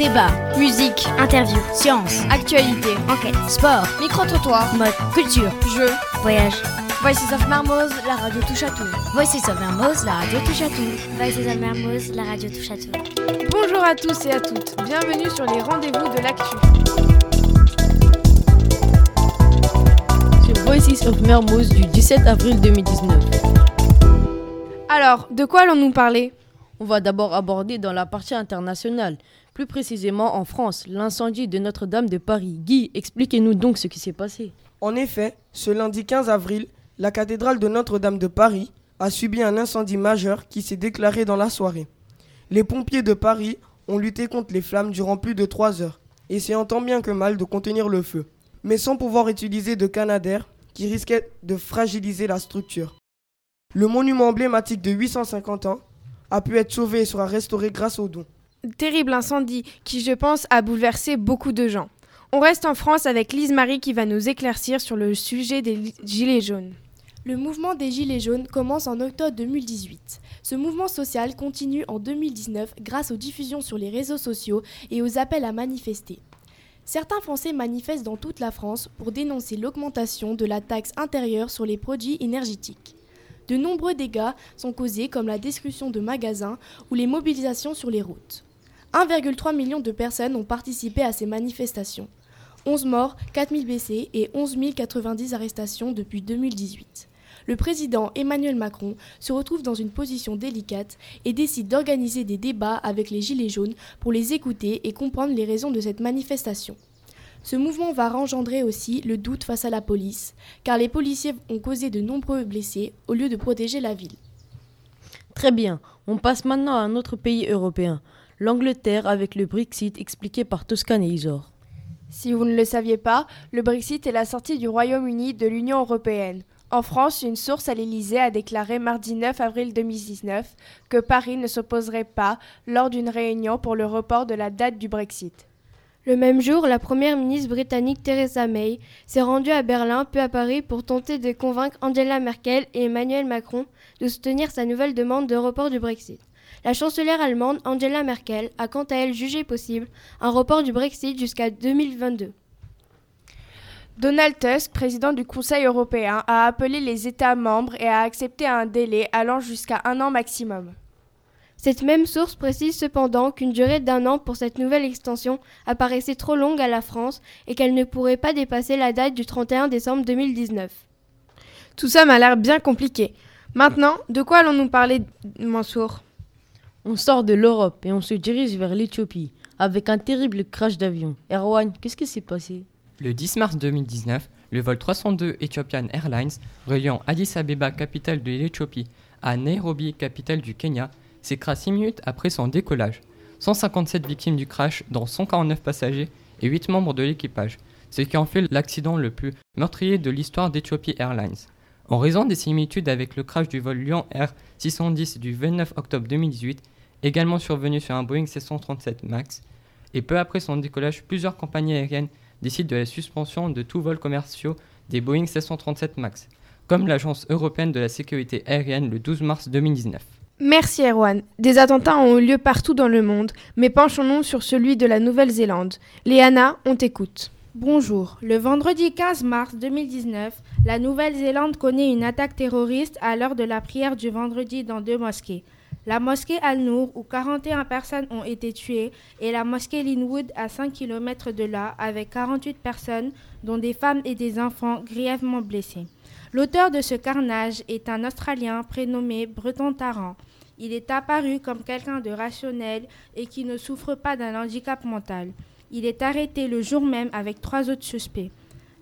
Débat, musique, interview, science, actualité, enquête, sport, micro-trottoir, mode, culture, jeux, voyage. Voices of Marmoz, la radio touche à tout. Voices of Mermoz, la radio touche à tout. Voices of Mermoz, la radio touche à tout. Bonjour à tous et à toutes, bienvenue sur les rendez-vous de l'actu. Sur Voices of Mermoz du 17 avril 2019. Alors, de quoi allons-nous parler? On va d'abord aborder dans la partie internationale, plus précisément en France, l'incendie de Notre-Dame de Paris. Guy, expliquez-nous donc ce qui s'est passé. En effet, ce lundi 15 avril, la cathédrale de Notre-Dame de Paris a subi un incendie majeur qui s'est déclaré dans la soirée. Les pompiers de Paris ont lutté contre les flammes durant plus de 3 heures, essayant tant bien que mal de contenir le feu, mais sans pouvoir utiliser de canadair qui risquait de fragiliser la structure. Le monument emblématique de 850 ans a pu être sauvé et sera restauré grâce aux dons. Terrible incendie qui, je pense, a bouleversé beaucoup de gens. On reste en France avec Lise Marie qui va nous éclaircir sur le sujet des Gilets jaunes. Le mouvement des Gilets jaunes commence en octobre 2018. Ce mouvement social continue en 2019 grâce aux diffusions sur les réseaux sociaux et aux appels à manifester. Certains Français manifestent dans toute la France pour dénoncer l'augmentation de la taxe intérieure sur les produits énergétiques. De nombreux dégâts sont causés comme la destruction de magasins ou les mobilisations sur les routes. 1,3 million de personnes ont participé à ces manifestations. 11 morts, 4000 blessés et 11 090 arrestations depuis 2018. Le président Emmanuel Macron se retrouve dans une position délicate et décide d'organiser des débats avec les Gilets jaunes pour les écouter et comprendre les raisons de cette manifestation. Ce mouvement va engendrer aussi le doute face à la police, car les policiers ont causé de nombreux blessés au lieu de protéger la ville. Très bien, on passe maintenant à un autre pays européen, l'Angleterre avec le Brexit expliqué par Toscane et Isor. Si vous ne le saviez pas, le Brexit est la sortie du Royaume-Uni de l'Union européenne. En France, une source à l'Élysée a déclaré mardi 9 avril 2019 que Paris ne s'opposerait pas lors d'une réunion pour le report de la date du Brexit. Le même jour, la première ministre britannique Theresa May s'est rendue à Berlin puis à Paris pour tenter de convaincre Angela Merkel et Emmanuel Macron de soutenir sa nouvelle demande de report du Brexit. La chancelière allemande Angela Merkel a quant à elle jugé possible un report du Brexit jusqu'à 2022. Donald Tusk, président du Conseil européen, a appelé les États membres et a accepté un délai allant jusqu'à un an maximum. Cette même source précise cependant qu'une durée d'un an pour cette nouvelle extension apparaissait trop longue à la France et qu'elle ne pourrait pas dépasser la date du 31 décembre 2019. Tout ça m'a l'air bien compliqué. Maintenant, de quoi allons-nous parler, Mansour? On sort de l'Europe et on se dirige vers l'Éthiopie avec un terrible crash d'avion. Erwan, qu'est-ce qui s'est passé? Le 10 mars 2019, le vol 302 Ethiopian Airlines reliant Addis Abeba, capitale de l'Éthiopie, à Nairobi, capitale du Kenya, s'écrase 6 minutes après son décollage. 157 victimes du crash, dont 149 passagers et 8 membres de l'équipage, ce qui en fait l'accident le plus meurtrier de l'histoire d'Ethiopia Airlines. En raison des similitudes avec le crash du vol Lyon Air 610 du 29 octobre 2018, également survenu sur un Boeing 737 MAX, et peu après son décollage, plusieurs compagnies aériennes décident de la suspension de tous vols commerciaux des Boeing 737 MAX, comme l'Agence européenne de la sécurité aérienne le 12 mars 2019. Merci Erwan. Des attentats ont eu lieu partout dans le monde, mais penchons-nous sur celui de la Nouvelle-Zélande. Léana, on t'écoute. Bonjour. Le vendredi 15 mars 2019, la Nouvelle-Zélande connaît une attaque terroriste à l'heure de la prière du vendredi dans deux mosquées. La mosquée Al-Nour, où 41 personnes ont été tuées, et la mosquée Linwood, à 5 km de là, avec 48 personnes, dont des femmes et des enfants grièvement blessés. L'auteur de ce carnage est un Australien prénommé Breton Tarrant. Il est apparu comme quelqu'un de rationnel et qui ne souffre pas d'un handicap mental. Il est arrêté le jour même avec trois autres suspects.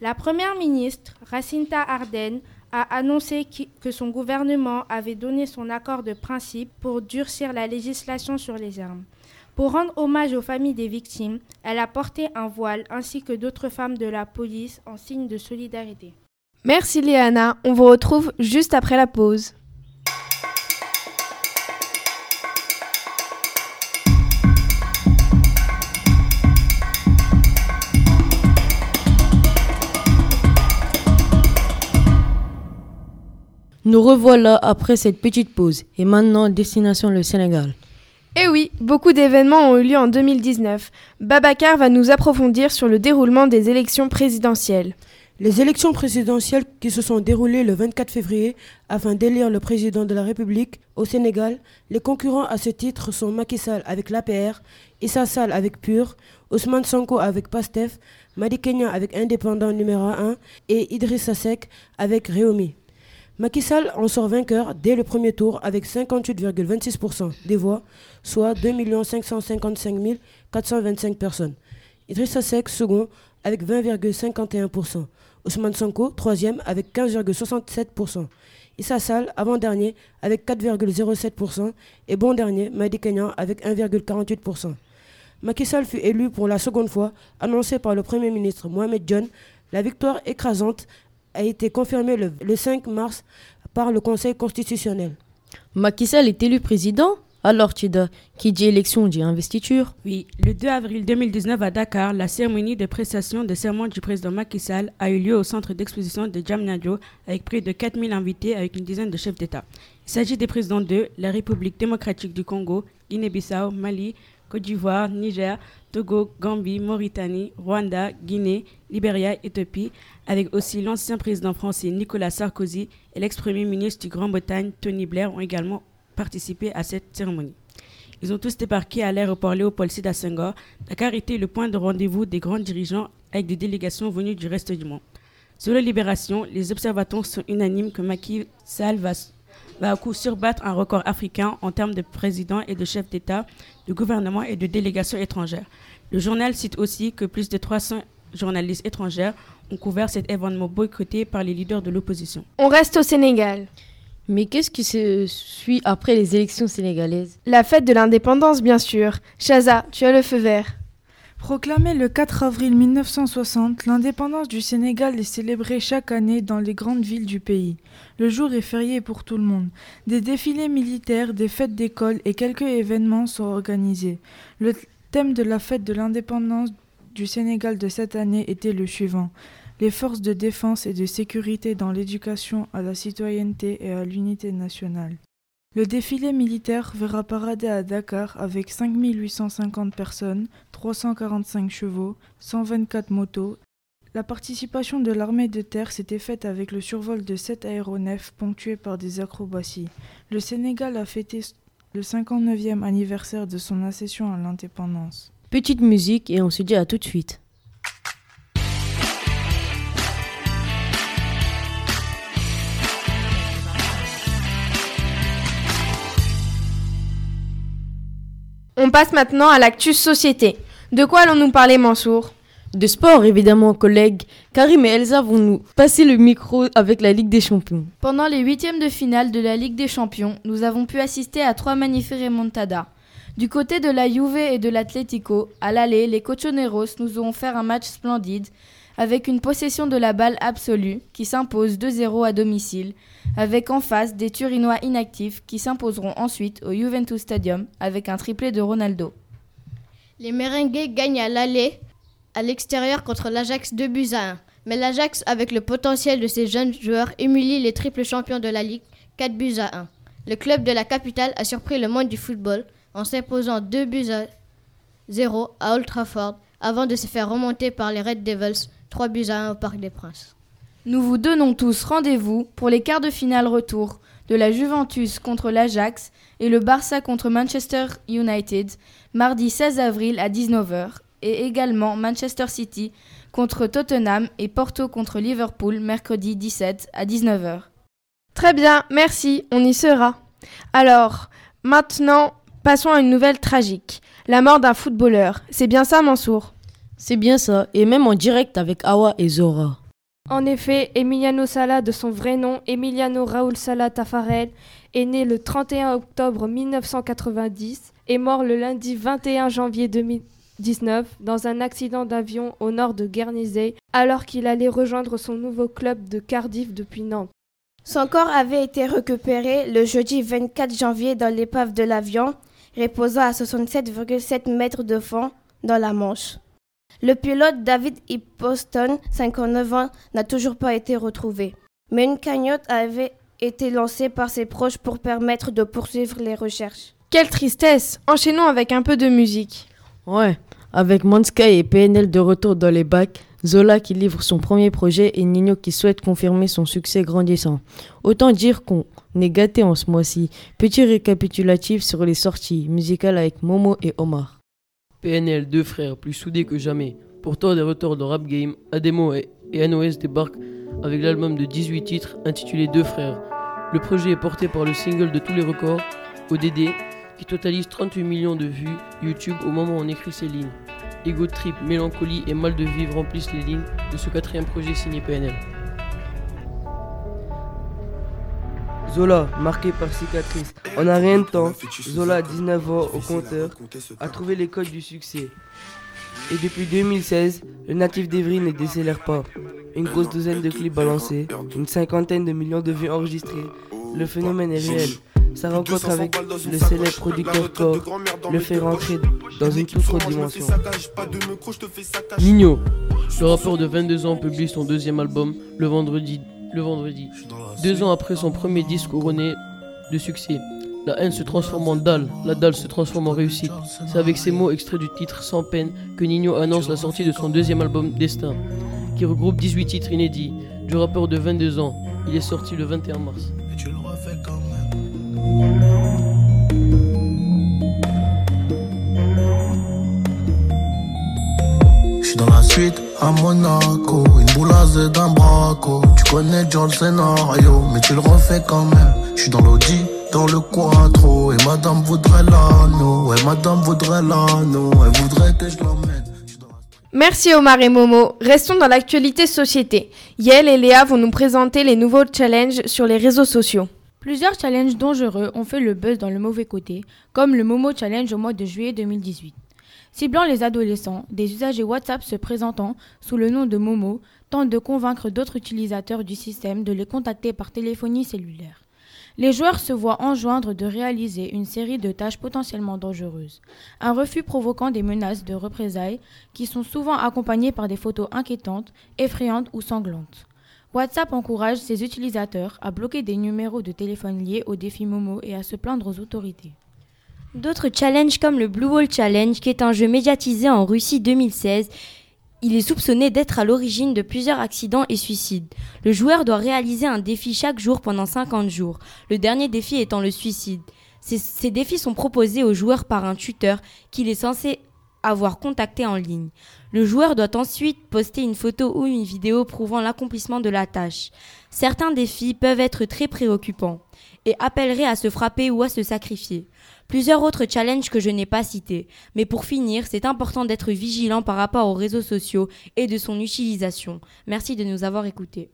La première ministre, Racinta Ardern, a annoncé que son gouvernement avait donné son accord de principe pour durcir la législation sur les armes. Pour rendre hommage aux familles des victimes, elle a porté un voile ainsi que d'autres femmes de la police en signe de solidarité. Merci Léana, on vous retrouve juste après la pause. Nous revoilà après cette petite pause et maintenant destination le Sénégal. Eh oui, beaucoup d'événements ont eu lieu en 2019. Babacar va nous approfondir sur le déroulement des élections présidentielles. Les élections présidentielles qui se sont déroulées le 24 février afin d'élire le président de la République au Sénégal, les concurrents à ce titre sont Macky Sall avec l'APR, Issa Sall avec PUR, Ousmane Sonko avec PASTEF, Madi Kenya avec Indépendant numéro 1 et Idrissa Seck avec Réomi. Macky Sall en sort vainqueur dès le premier tour avec 58,26% des voix, soit 2 555 425 personnes. Idrissa Seck second avec 20,51%. Ousmane Sonko, troisième avec 15,67%. Issa Sall, avant-dernier, avec 4,07%. Et bon dernier, Madi Kenyan, avec 1,48%. Macky Sall fut élu pour la seconde fois, annoncé par le Premier ministre Mohamed John. La victoire écrasante a été confirmée le, le 5 mars par le Conseil constitutionnel. Macky Sall est élu président alors, Tida, qui dit élection dit investiture Oui, le 2 avril 2019 à Dakar, la cérémonie de prestation de serment du président Macky Sall a eu lieu au centre d'exposition de Djamnadio avec près de 4000 invités avec une dizaine de chefs d'État. Il s'agit des présidents de la République démocratique du Congo, Guinée-Bissau, Mali, Côte d'Ivoire, Niger, Togo, Gambie, Mauritanie, Rwanda, Guinée, Libéria, Éthiopie, avec aussi l'ancien président français Nicolas Sarkozy et l'ex-premier ministre du Grande-Bretagne Tony Blair ont également participé à cette cérémonie. Ils ont tous débarqué à l'aéroport Léopold Sédar Senghor. Dakar était le point de rendez-vous des grands dirigeants avec des délégations venues du reste du monde. La libération, les observateurs sont unanimes que Macky Sall va, va à coup surbattre un record africain en termes de président et de chef d'État, de gouvernement et de délégations étrangères. Le journal cite aussi que plus de 300 journalistes étrangères ont couvert cet événement boycotté par les leaders de l'opposition. On reste au Sénégal. Mais qu'est-ce qui se suit après les élections sénégalaises? La fête de l'indépendance, bien sûr. Chaza, tu as le feu vert. Proclamée le 4 avril 1960, l'indépendance du Sénégal est célébrée chaque année dans les grandes villes du pays. Le jour est férié pour tout le monde. Des défilés militaires, des fêtes d'école et quelques événements sont organisés. Le thème de la fête de l'indépendance du Sénégal de cette année était le suivant les forces de défense et de sécurité dans l'éducation à la citoyenneté et à l'unité nationale. Le défilé militaire verra parader à Dakar avec 5850 personnes, 345 chevaux, 124 motos. La participation de l'armée de terre s'était faite avec le survol de sept aéronefs ponctués par des acrobaties. Le Sénégal a fêté le 59e anniversaire de son accession à l'indépendance. Petite musique et on se dit à tout de suite. On passe maintenant à l'actus société. De quoi allons-nous parler, Mansour? De sport, évidemment, collègues. Karim et Elsa vont nous passer le micro avec la Ligue des Champions. Pendant les huitièmes de finale de la Ligue des Champions, nous avons pu assister à trois magnifiques remontadas. Du côté de la Juve et de l'Atlético, à l'aller, les Cochoneros nous ont fait un match splendide, avec une possession de la balle absolue qui s'impose 2-0 à domicile, avec en face des Turinois inactifs qui s'imposeront ensuite au Juventus Stadium avec un triplé de Ronaldo. Les Merengues gagnent à l'aller à l'extérieur contre l'Ajax 2 buts à 1. Mais l'Ajax, avec le potentiel de ses jeunes joueurs, humilie les triples champions de la Ligue 4 buts à 1. Le club de la capitale a surpris le monde du football en s'imposant 2 buts à 0 à Old Trafford avant de se faire remonter par les Red Devils 3 buts à 1 au Parc des Princes. Nous vous donnons tous rendez-vous pour les quarts de finale retour de la Juventus contre l'Ajax et le Barça contre Manchester United mardi 16 avril à 19h et également Manchester City contre Tottenham et Porto contre Liverpool mercredi 17 à 19h. Très bien, merci, on y sera. Alors, maintenant, passons à une nouvelle tragique. La mort d'un footballeur. C'est bien ça, Mansour? C'est bien ça, et même en direct avec Awa et Zora. En effet, Emiliano Sala, de son vrai nom Emiliano Raúl Sala Tafarel, est né le 31 octobre 1990 et mort le lundi 21 janvier 2019 dans un accident d'avion au nord de Guernesey alors qu'il allait rejoindre son nouveau club de Cardiff depuis Nantes. Son corps avait été récupéré le jeudi 24 janvier dans l'épave de l'avion, reposant à 67,7 mètres de fond dans la Manche. Le pilote David Hipposton, 59 ans, n'a toujours pas été retrouvé. Mais une cagnotte avait été lancée par ses proches pour permettre de poursuivre les recherches. Quelle tristesse Enchaînons avec un peu de musique. Ouais, avec Mansky et PNL de retour dans les bacs, Zola qui livre son premier projet et Nino qui souhaite confirmer son succès grandissant. Autant dire qu'on est gâté en ce mois-ci. Petit récapitulatif sur les sorties musicales avec Momo et Omar. PNL, deux frères, plus soudés que jamais. Pourtant des retours de rap game, Ademo et NOS débarquent avec l'album de 18 titres intitulé Deux frères. Le projet est porté par le single de tous les records, ODD, qui totalise 38 millions de vues YouTube au moment où on écrit ces lignes. Ego Trip, Mélancolie et Mal de Vivre remplissent les lignes de ce quatrième projet signé PNL. Zola, marqué par cicatrice. En a rien de temps, Zola, 19 ans au compteur, a trouvé les codes du succès. Et depuis 2016, le natif d'Evry ne décélère pas. Une grosse douzaine de clips balancés, une cinquantaine de millions de vues enregistrées. Le phénomène est réel. Sa rencontre avec le célèbre producteur Core le fait rentrer dans une toute autre dimension. Nino, le rappeur de 22 ans, publie son deuxième album le vendredi. Le vendredi. Deux ans après son premier disque couronné de succès. La haine se transforme en dalle, la dalle se transforme en réussite. C'est avec ces mots extraits du titre Sans peine que Nino annonce la sortie de son deuxième album Destin, qui regroupe 18 titres inédits du rappeur de 22 ans. Il est sorti le 21 mars. J'suis dans la suite à Monaco, une boulazée d'un braco. Tu connais déjà le scénario, mais tu le refais quand même. J'suis dans l'audi, dans le quattro, et madame voudrait l'anneau, et madame voudrait l'anneau, elle voudrait que je l'emmène. Merci Omar et Momo. Restons dans l'actualité société. Yael et Léa vont nous présenter les nouveaux challenges sur les réseaux sociaux. Plusieurs challenges dangereux ont fait le buzz dans le mauvais côté, comme le Momo Challenge au mois de juillet 2018. Ciblant les adolescents, des usagers WhatsApp se présentant sous le nom de Momo tentent de convaincre d'autres utilisateurs du système de les contacter par téléphonie cellulaire. Les joueurs se voient enjoindre de réaliser une série de tâches potentiellement dangereuses, un refus provoquant des menaces de représailles qui sont souvent accompagnées par des photos inquiétantes, effrayantes ou sanglantes. WhatsApp encourage ses utilisateurs à bloquer des numéros de téléphone liés au défi Momo et à se plaindre aux autorités. D'autres challenges comme le Blue Wall Challenge, qui est un jeu médiatisé en Russie 2016, il est soupçonné d'être à l'origine de plusieurs accidents et suicides. Le joueur doit réaliser un défi chaque jour pendant 50 jours, le dernier défi étant le suicide. Ces, défis sont proposés aux joueurs par un tuteur qu'il est censé avoir contacté en ligne. Le joueur doit ensuite poster une photo ou une vidéo prouvant l'accomplissement de la tâche. Certains défis peuvent être très préoccupants et appelleraient à se frapper ou à se sacrifier. Plusieurs autres challenges que je n'ai pas cités. Mais pour finir, c'est important d'être vigilant par rapport aux réseaux sociaux et de son utilisation. Merci de nous avoir écoutés.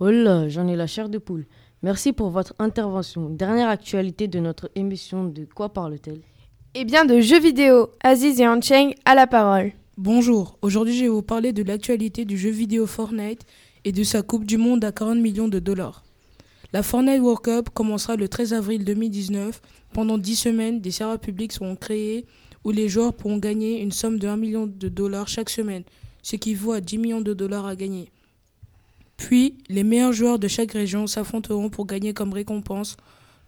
Oh là, j'en ai la chair de poule. Merci pour votre intervention. Dernière actualité de notre émission, de quoi parle-t-elle? Eh bien de jeux vidéo. Aziz et Ancheng à la parole. Bonjour, aujourd'hui je vais vous parler de l'actualité du jeu vidéo Fortnite et de sa Coupe du Monde à 40 millions de dollars. La Fortnite World Cup commencera le 13 avril 2019. Pendant 10 semaines, des serveurs publics seront créés où les joueurs pourront gagner une somme de 1 million de dollars chaque semaine, ce qui vaut à 10 millions de dollars à gagner. Puis, les meilleurs joueurs de chaque région s'affronteront pour gagner comme récompense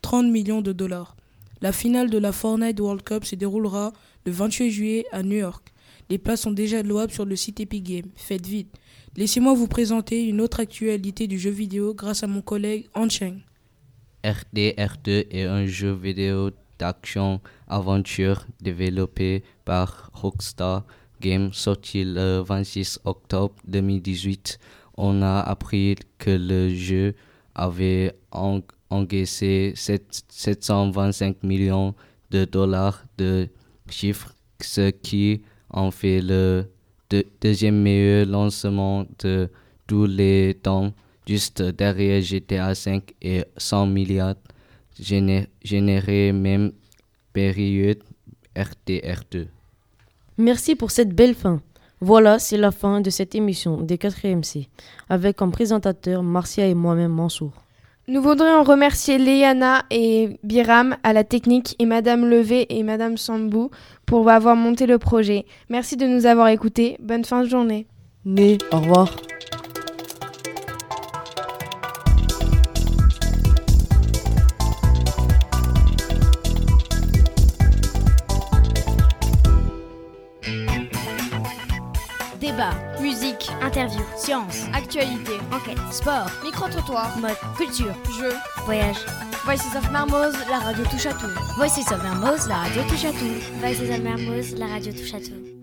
30 millions de dollars. La finale de la Fortnite World Cup se déroulera le 28 juillet à New York. Les places sont déjà louables sur le site Epic Games. Faites vite. Laissez-moi vous présenter une autre actualité du jeu vidéo grâce à mon collègue Ancheng. RDR2 est un jeu vidéo d'action-aventure développé par Rockstar Games sorti le 26 octobre 2018. On a appris que le jeu avait encaissé 725 millions de dollars de chiffres, ce qui en fait le deuxième meilleur lancement de tous les temps, juste derrière GTA V et 100 milliards générés même période RTR2. Merci pour cette belle fin. Voilà, c'est la fin de cette émission des 4MC, avec comme présentateur Marcia et moi-même Mansour. Nous voudrions remercier Léana et Biram à la technique et Madame Levé et Madame Sambou pour avoir monté le projet. Merci de nous avoir écoutés. Bonne fin de journée. Né, au revoir. Débat, musique, interview, science, actualité enquête, sport, Micro-trottoir. mode, culture, Jeux. voyage. Voices of Marmoz, la radio touche à tout. Voices of Mermoz, la radio touche à tout. Voices of Mermoz, la radio touche à tout.